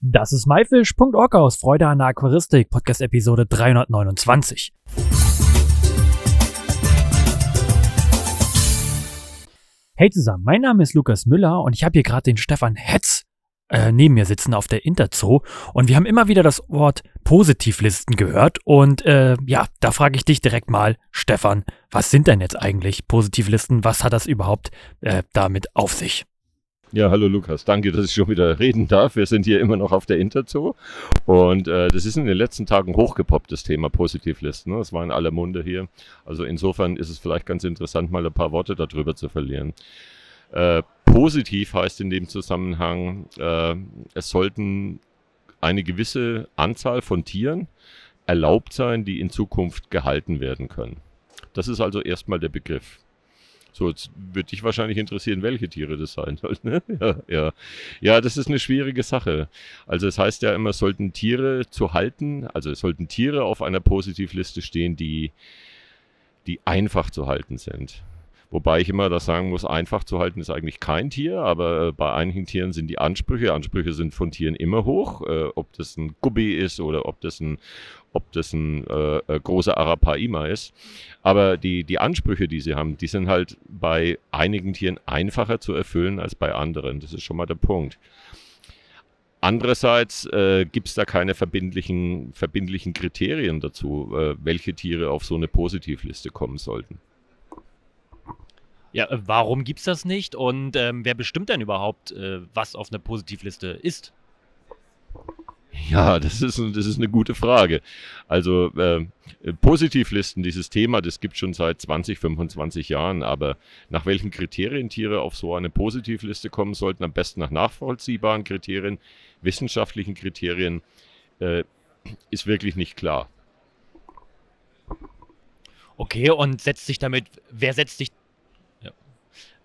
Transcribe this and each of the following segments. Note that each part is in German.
Das ist myfish.org aus Freude an der Aquaristik, Podcast Episode 329. Hey zusammen, mein Name ist Lukas Müller und ich habe hier gerade den Stefan Hetz äh, neben mir sitzen auf der Interzoo und wir haben immer wieder das Wort Positivlisten gehört und äh, ja, da frage ich dich direkt mal, Stefan, was sind denn jetzt eigentlich Positivlisten? Was hat das überhaupt äh, damit auf sich? Ja, hallo Lukas, danke, dass ich schon wieder reden darf. Wir sind hier immer noch auf der Interzoo und äh, das ist in den letzten Tagen hochgepoppt, das Thema Positivlisten. Ne? Das war in aller Munde hier. Also insofern ist es vielleicht ganz interessant, mal ein paar Worte darüber zu verlieren. Äh, positiv heißt in dem Zusammenhang, äh, es sollten eine gewisse Anzahl von Tieren erlaubt sein, die in Zukunft gehalten werden können. Das ist also erstmal der Begriff. So, jetzt würde dich wahrscheinlich interessieren, welche Tiere das sein sollen. Ne? Ja, ja. ja, das ist eine schwierige Sache. Also es heißt ja immer, sollten Tiere zu halten, also es sollten Tiere auf einer Positivliste stehen, die, die einfach zu halten sind. Wobei ich immer das sagen muss, einfach zu halten ist eigentlich kein Tier, aber äh, bei einigen Tieren sind die Ansprüche, Ansprüche sind von Tieren immer hoch, äh, ob das ein Gubbi ist oder ob das ein, ob das ein äh, äh, großer Arapaima ist. Aber die, die Ansprüche, die sie haben, die sind halt bei einigen Tieren einfacher zu erfüllen als bei anderen. Das ist schon mal der Punkt. Andererseits äh, gibt es da keine verbindlichen, verbindlichen Kriterien dazu, äh, welche Tiere auf so eine Positivliste kommen sollten. Ja, äh, warum gibt es das nicht und ähm, wer bestimmt denn überhaupt, äh, was auf einer Positivliste ist? Ja, das ist, das ist eine gute Frage. Also äh, Positivlisten, dieses Thema, das gibt schon seit 20, 25 Jahren, aber nach welchen Kriterien Tiere auf so eine Positivliste kommen sollten, am besten nach nachvollziehbaren Kriterien, wissenschaftlichen Kriterien, äh, ist wirklich nicht klar. Okay, und setzt sich damit, wer setzt sich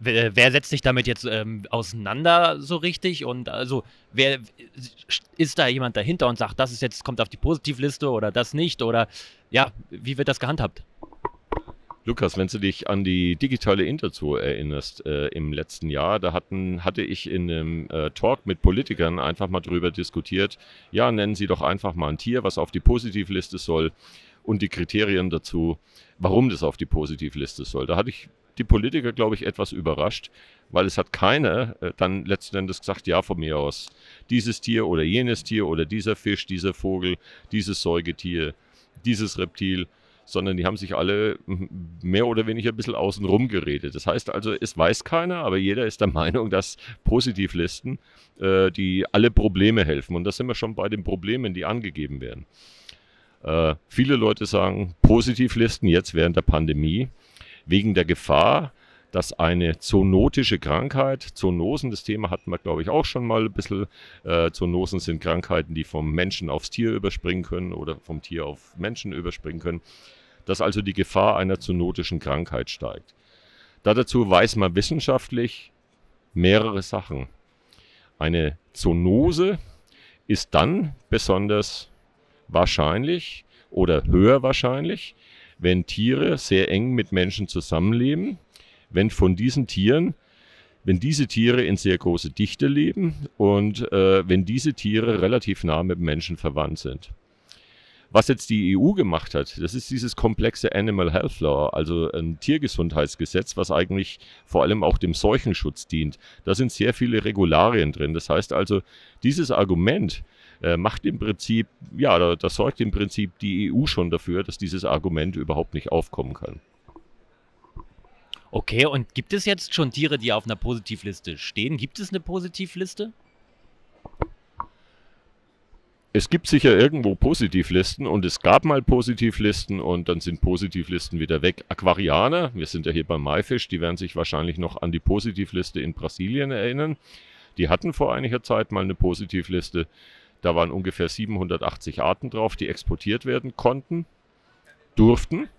wer, wer setzt sich damit jetzt ähm, auseinander so richtig? Und also, wer ist da jemand dahinter und sagt, das ist jetzt, kommt auf die Positivliste oder das nicht? Oder ja, wie wird das gehandhabt? Lukas, wenn du dich an die digitale Interzoo erinnerst äh, im letzten Jahr, da hatten, hatte ich in einem äh, Talk mit Politikern einfach mal drüber diskutiert, ja, nennen Sie doch einfach mal ein Tier, was auf die Positivliste soll und die Kriterien dazu, warum das auf die Positivliste soll. Da hatte ich die Politiker, glaube ich, etwas überrascht, weil es hat keiner äh, dann letzten Endes gesagt, ja, von mir aus, dieses Tier oder jenes Tier oder dieser Fisch, dieser Vogel, dieses Säugetier, dieses Reptil, sondern die haben sich alle mehr oder weniger ein bisschen außenrum geredet. Das heißt also, es weiß keiner, aber jeder ist der Meinung, dass Positivlisten, äh, die alle Probleme helfen. Und da sind wir schon bei den Problemen, die angegeben werden. Äh, viele Leute sagen, Positivlisten jetzt während der Pandemie wegen der Gefahr, dass eine zoonotische Krankheit, Zoonosen, das Thema hatten wir, glaube ich, auch schon mal ein bisschen. Äh, Zoonosen sind Krankheiten, die vom Menschen aufs Tier überspringen können oder vom Tier auf Menschen überspringen können, dass also die Gefahr einer zoonotischen Krankheit steigt. Da dazu weiß man wissenschaftlich mehrere Sachen. Eine Zoonose ist dann besonders wahrscheinlich oder höher wahrscheinlich, wenn Tiere sehr eng mit Menschen zusammenleben, wenn von diesen Tieren, wenn diese Tiere in sehr große Dichte leben und äh, wenn diese Tiere relativ nah mit Menschen verwandt sind. Was jetzt die EU gemacht hat, das ist dieses komplexe Animal Health Law, also ein Tiergesundheitsgesetz, was eigentlich vor allem auch dem Seuchenschutz dient. Da sind sehr viele Regularien drin. Das heißt also, dieses Argument, äh, macht im Prinzip, ja, da, das sorgt im Prinzip die EU schon dafür, dass dieses Argument überhaupt nicht aufkommen kann. Okay, und gibt es jetzt schon Tiere, die auf einer Positivliste stehen? Gibt es eine Positivliste? Es gibt sicher irgendwo Positivlisten und es gab mal Positivlisten und dann sind Positivlisten wieder weg. Aquarianer, wir sind ja hier beim Maifisch, die werden sich wahrscheinlich noch an die Positivliste in Brasilien erinnern. Die hatten vor einiger Zeit mal eine Positivliste. Da waren ungefähr 780 Arten drauf, die exportiert werden konnten, durften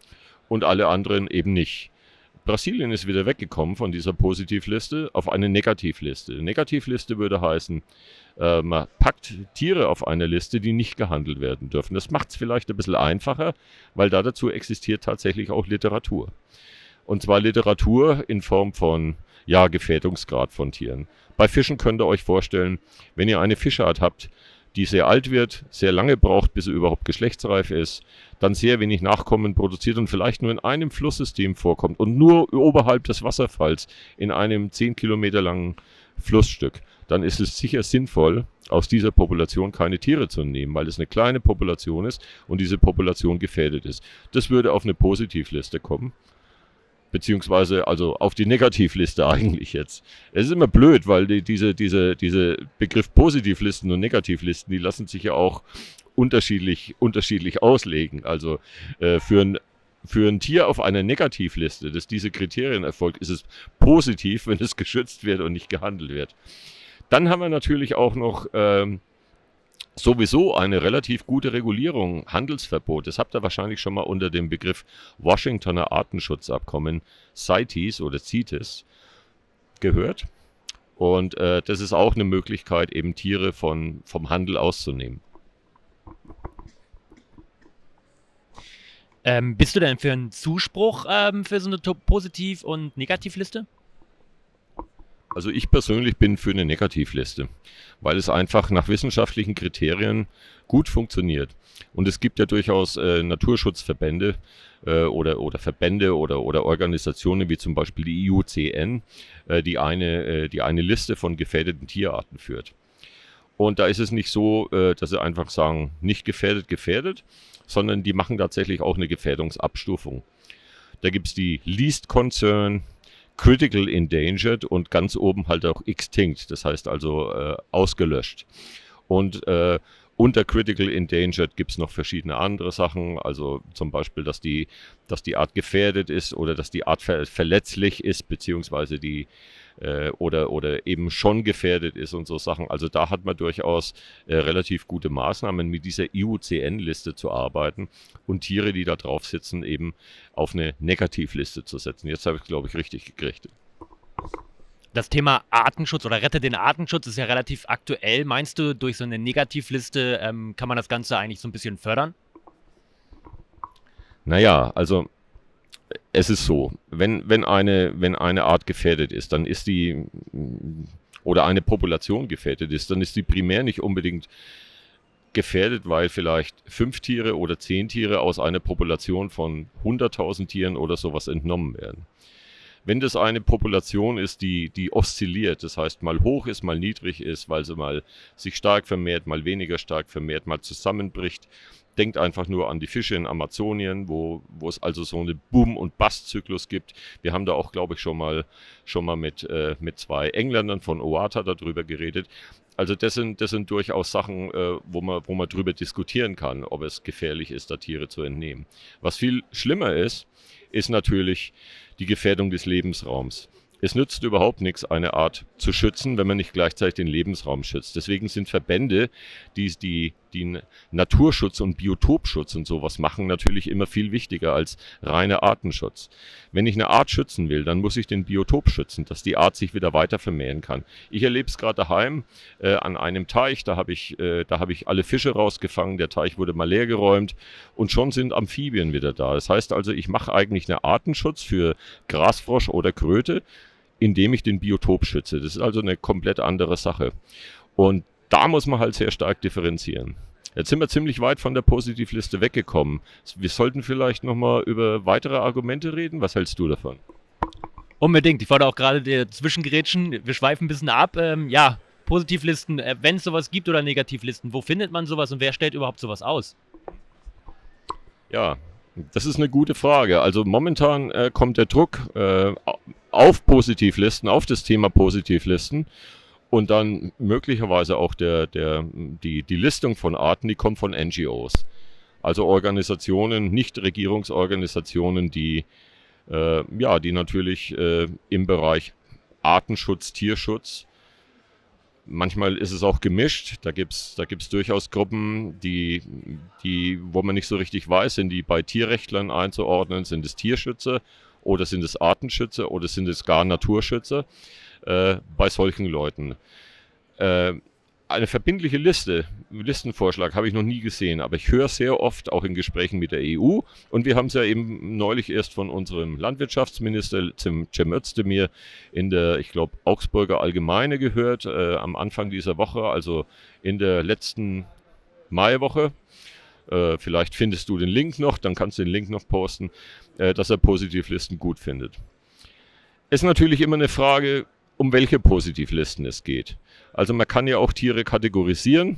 und alle anderen eben nicht. Brasilien ist wieder weggekommen von dieser Positivliste auf eine Negativliste. Negativliste würde heißen, äh, man packt Tiere auf eine Liste, die nicht gehandelt werden dürfen. Das macht es vielleicht ein bisschen einfacher, weil da dazu existiert tatsächlich auch Literatur. Und zwar Literatur in Form von ja, Gefährdungsgrad von Tieren. Bei Fischen könnt ihr euch vorstellen, wenn ihr eine Fischart habt, die sehr alt wird, sehr lange braucht, bis sie überhaupt geschlechtsreif ist, dann sehr wenig Nachkommen produziert und vielleicht nur in einem Flusssystem vorkommt und nur oberhalb des Wasserfalls in einem 10 Kilometer langen Flussstück, dann ist es sicher sinnvoll, aus dieser Population keine Tiere zu nehmen, weil es eine kleine Population ist und diese Population gefährdet ist. Das würde auf eine Positivliste kommen beziehungsweise also auf die Negativliste eigentlich jetzt. Es ist immer blöd, weil die, diese, diese, diese Begriff Positivlisten und Negativlisten, die lassen sich ja auch unterschiedlich, unterschiedlich auslegen. Also äh, für ein für ein Tier auf einer Negativliste, das diese Kriterien erfolgt, ist es positiv, wenn es geschützt wird und nicht gehandelt wird. Dann haben wir natürlich auch noch ähm, sowieso eine relativ gute Regulierung, Handelsverbot. Das habt ihr wahrscheinlich schon mal unter dem Begriff Washingtoner Artenschutzabkommen, CITES oder CITES, gehört. Und äh, das ist auch eine Möglichkeit, eben Tiere von, vom Handel auszunehmen. Ähm, bist du denn für einen Zuspruch ähm, für so eine Positiv- und Negativliste? Also ich persönlich bin für eine Negativliste, weil es einfach nach wissenschaftlichen Kriterien gut funktioniert. Und es gibt ja durchaus äh, Naturschutzverbände äh, oder, oder Verbände oder, oder Organisationen wie zum Beispiel die IUCN, äh, die, eine, äh, die eine Liste von gefährdeten Tierarten führt. Und da ist es nicht so, äh, dass sie einfach sagen, nicht gefährdet, gefährdet, sondern die machen tatsächlich auch eine Gefährdungsabstufung. Da gibt es die Least Concern, Critical Endangered und ganz oben halt auch Extinct, das heißt also äh, ausgelöscht. Und äh, unter Critical Endangered gibt es noch verschiedene andere Sachen, also zum Beispiel, dass die, dass die Art gefährdet ist oder dass die Art ver verletzlich ist, beziehungsweise die äh, oder, oder eben schon gefährdet ist und so Sachen. Also da hat man durchaus äh, relativ gute Maßnahmen, mit dieser IUCN-Liste zu arbeiten und Tiere, die da drauf sitzen, eben auf eine Negativliste zu setzen. Jetzt habe ich, glaube ich, richtig gekriegt. Das Thema Artenschutz oder Rette den Artenschutz ist ja relativ aktuell. Meinst du, durch so eine Negativliste ähm, kann man das Ganze eigentlich so ein bisschen fördern? Naja, also es ist so, wenn, wenn, eine, wenn eine Art gefährdet ist, dann ist die, oder eine Population gefährdet ist, dann ist die primär nicht unbedingt gefährdet, weil vielleicht fünf Tiere oder zehn Tiere aus einer Population von 100.000 Tieren oder sowas entnommen werden. Wenn das eine Population ist, die, die oszilliert, das heißt mal hoch ist, mal niedrig ist, weil sie mal sich stark vermehrt, mal weniger stark vermehrt, mal zusammenbricht, denkt einfach nur an die Fische in Amazonien, wo, wo es also so eine Boom- und Bust-Zyklus gibt. Wir haben da auch, glaube ich, schon mal, schon mal mit, äh, mit zwei Engländern von Oata darüber geredet. Also das sind, das sind durchaus Sachen, äh, wo, man, wo man drüber diskutieren kann, ob es gefährlich ist, da Tiere zu entnehmen. Was viel schlimmer ist, ist natürlich die Gefährdung des Lebensraums. Es nützt überhaupt nichts, eine Art zu schützen, wenn man nicht gleichzeitig den Lebensraum schützt. Deswegen sind Verbände, die die, die Naturschutz und Biotopschutz und sowas machen, natürlich immer viel wichtiger als reiner Artenschutz. Wenn ich eine Art schützen will, dann muss ich den Biotop schützen, dass die Art sich wieder weiter vermehren kann. Ich erlebe es gerade daheim äh, an einem Teich, da habe ich, äh, hab ich alle Fische rausgefangen, der Teich wurde mal leer geräumt und schon sind Amphibien wieder da. Das heißt also, ich mache eigentlich einen Artenschutz für Grasfrosch oder Kröte, indem ich den Biotop schütze. Das ist also eine komplett andere Sache. Und da muss man halt sehr stark differenzieren. Jetzt sind wir ziemlich weit von der Positivliste weggekommen. Wir sollten vielleicht nochmal über weitere Argumente reden. Was hältst du davon? Unbedingt. Ich wollte auch gerade dir zwischengrätschen. Wir schweifen ein bisschen ab. Ähm, ja, Positivlisten, äh, wenn es sowas gibt oder Negativlisten, wo findet man sowas und wer stellt überhaupt sowas aus? Ja, das ist eine gute Frage. Also momentan äh, kommt der Druck äh, auf Positivlisten, auf das Thema Positivlisten und dann möglicherweise auch der, der, die, die Listung von Arten, die kommt von NGOs. Also Organisationen, Nichtregierungsorganisationen, die, äh, ja, die natürlich äh, im Bereich Artenschutz, Tierschutz Manchmal ist es auch gemischt. Da gibt es da gibt's durchaus Gruppen, die, die, wo man nicht so richtig weiß, sind die bei Tierrechtlern einzuordnen, sind es Tierschützer oder sind es Artenschützer oder sind es gar Naturschützer äh, bei solchen Leuten. Äh, eine verbindliche Liste, Listenvorschlag habe ich noch nie gesehen, aber ich höre sehr oft auch in Gesprächen mit der EU und wir haben es ja eben neulich erst von unserem Landwirtschaftsminister Cem Özdemir in der, ich glaube, Augsburger Allgemeine gehört, äh, am Anfang dieser Woche, also in der letzten Maiwoche. Äh, vielleicht findest du den Link noch, dann kannst du den Link noch posten, äh, dass er Positivlisten gut findet. Ist natürlich immer eine Frage, um welche Positivlisten es geht. Also man kann ja auch Tiere kategorisieren.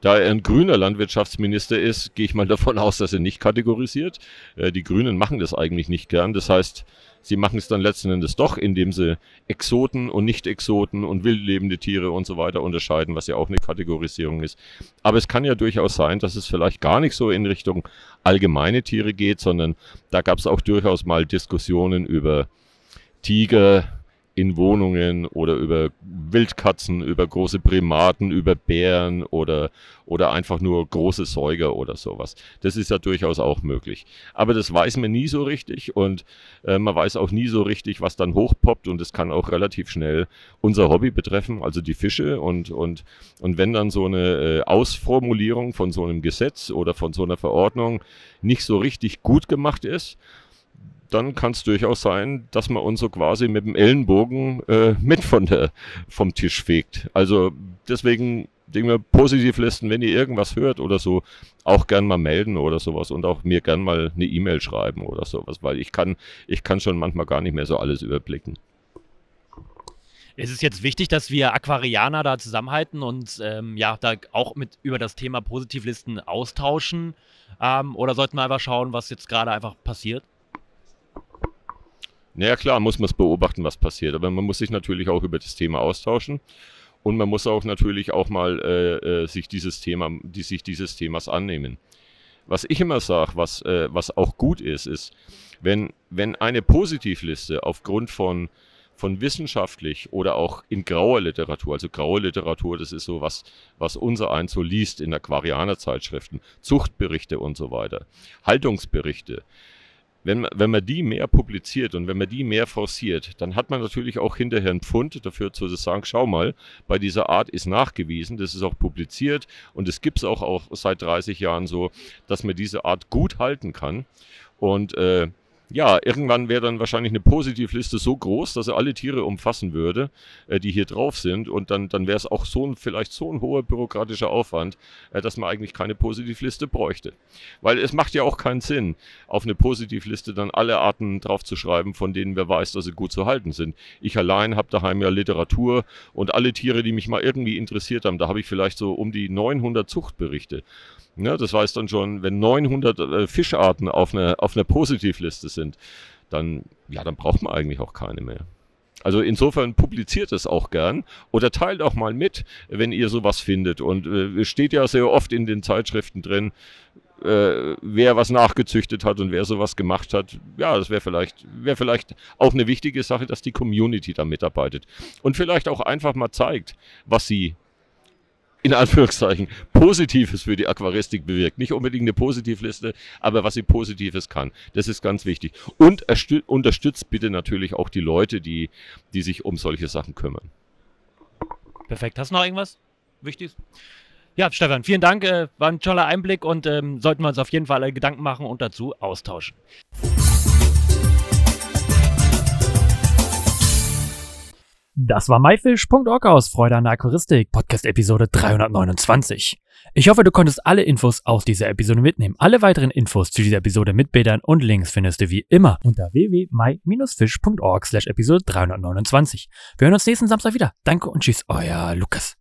Da er ein grüner Landwirtschaftsminister ist, gehe ich mal davon aus, dass er nicht kategorisiert. Äh, die Grünen machen das eigentlich nicht gern. Das heißt, sie machen es dann letzten Endes doch, indem sie Exoten und Nicht-Exoten und wildlebende Tiere und so weiter unterscheiden, was ja auch eine Kategorisierung ist. Aber es kann ja durchaus sein, dass es vielleicht gar nicht so in Richtung allgemeine Tiere geht, sondern da gab es auch durchaus mal Diskussionen über Tiger, in Wohnungen oder über Wildkatzen, über große Primaten, über Bären oder, oder einfach nur große Säuger oder sowas. Das ist ja durchaus auch möglich. Aber das weiß man nie so richtig und äh, man weiß auch nie so richtig, was dann hochpoppt und es kann auch relativ schnell unser Hobby betreffen, also die Fische und, und, und wenn dann so eine äh, Ausformulierung von so einem Gesetz oder von so einer Verordnung nicht so richtig gut gemacht ist, dann kann es durchaus sein, dass man uns so quasi mit dem Ellenbogen äh, mit von der, vom Tisch fegt. Also deswegen denke mir, Positivlisten, wenn ihr irgendwas hört oder so, auch gern mal melden oder sowas und auch mir gern mal eine E-Mail schreiben oder sowas, weil ich kann, ich kann schon manchmal gar nicht mehr so alles überblicken. Ist es jetzt wichtig, dass wir Aquarianer da zusammenhalten und ähm, ja, da auch mit über das Thema Positivlisten austauschen? Ähm, oder sollten wir einfach schauen, was jetzt gerade einfach passiert? Naja, klar, muss man es beobachten, was passiert. Aber man muss sich natürlich auch über das Thema austauschen. Und man muss auch natürlich auch mal äh, äh, sich dieses Thema, die, sich dieses Themas annehmen. Was ich immer sage, was, äh, was auch gut ist, ist, wenn, wenn eine Positivliste aufgrund von, von wissenschaftlich oder auch in grauer Literatur, also graue Literatur, das ist so was, was unser eins so liest in Aquarianer-Zeitschriften, Zuchtberichte und so weiter, Haltungsberichte, wenn, wenn man die mehr publiziert und wenn man die mehr forciert, dann hat man natürlich auch hinterher einen Pfund dafür zu sagen, schau mal, bei dieser Art ist nachgewiesen, das ist auch publiziert und es gibt es auch, auch seit 30 Jahren so, dass man diese Art gut halten kann. Und äh, ja, irgendwann wäre dann wahrscheinlich eine Positivliste so groß, dass er alle Tiere umfassen würde, äh, die hier drauf sind. Und dann, dann wäre es auch so ein, vielleicht so ein hoher bürokratischer Aufwand, äh, dass man eigentlich keine Positivliste bräuchte. Weil es macht ja auch keinen Sinn, auf eine Positivliste dann alle Arten draufzuschreiben, von denen wer weiß, dass sie gut zu halten sind. Ich allein habe daheim ja Literatur und alle Tiere, die mich mal irgendwie interessiert haben, da habe ich vielleicht so um die 900 Zuchtberichte. Ja, das heißt dann schon, wenn 900 äh, Fischarten auf einer, auf einer Positivliste sind, dann, ja, dann braucht man eigentlich auch keine mehr. Also insofern publiziert es auch gern oder teilt auch mal mit, wenn ihr sowas findet. Und äh, es steht ja sehr oft in den Zeitschriften drin, äh, wer was nachgezüchtet hat und wer sowas gemacht hat. Ja, das wäre vielleicht, wäre vielleicht auch eine wichtige Sache, dass die Community da mitarbeitet. Und vielleicht auch einfach mal zeigt, was sie in Anführungszeichen Positives für die Aquaristik bewirkt. Nicht unbedingt eine Positivliste, aber was sie Positives kann. Das ist ganz wichtig. Und unterstützt bitte natürlich auch die Leute, die, die sich um solche Sachen kümmern. Perfekt. Hast du noch irgendwas Wichtiges? Ja, Stefan, vielen Dank. Äh, war ein toller Einblick und ähm, sollten wir uns auf jeden Fall Gedanken machen und dazu austauschen. Das war myfish.org aus Freude an der Aquaristik, Podcast Episode 329. Ich hoffe, du konntest alle Infos aus dieser Episode mitnehmen. Alle weiteren Infos zu dieser Episode mit Bildern und Links findest du wie immer unter www.my-fish.org slash Episode 329. Wir hören uns nächsten Samstag wieder. Danke und tschüss, euer Lukas.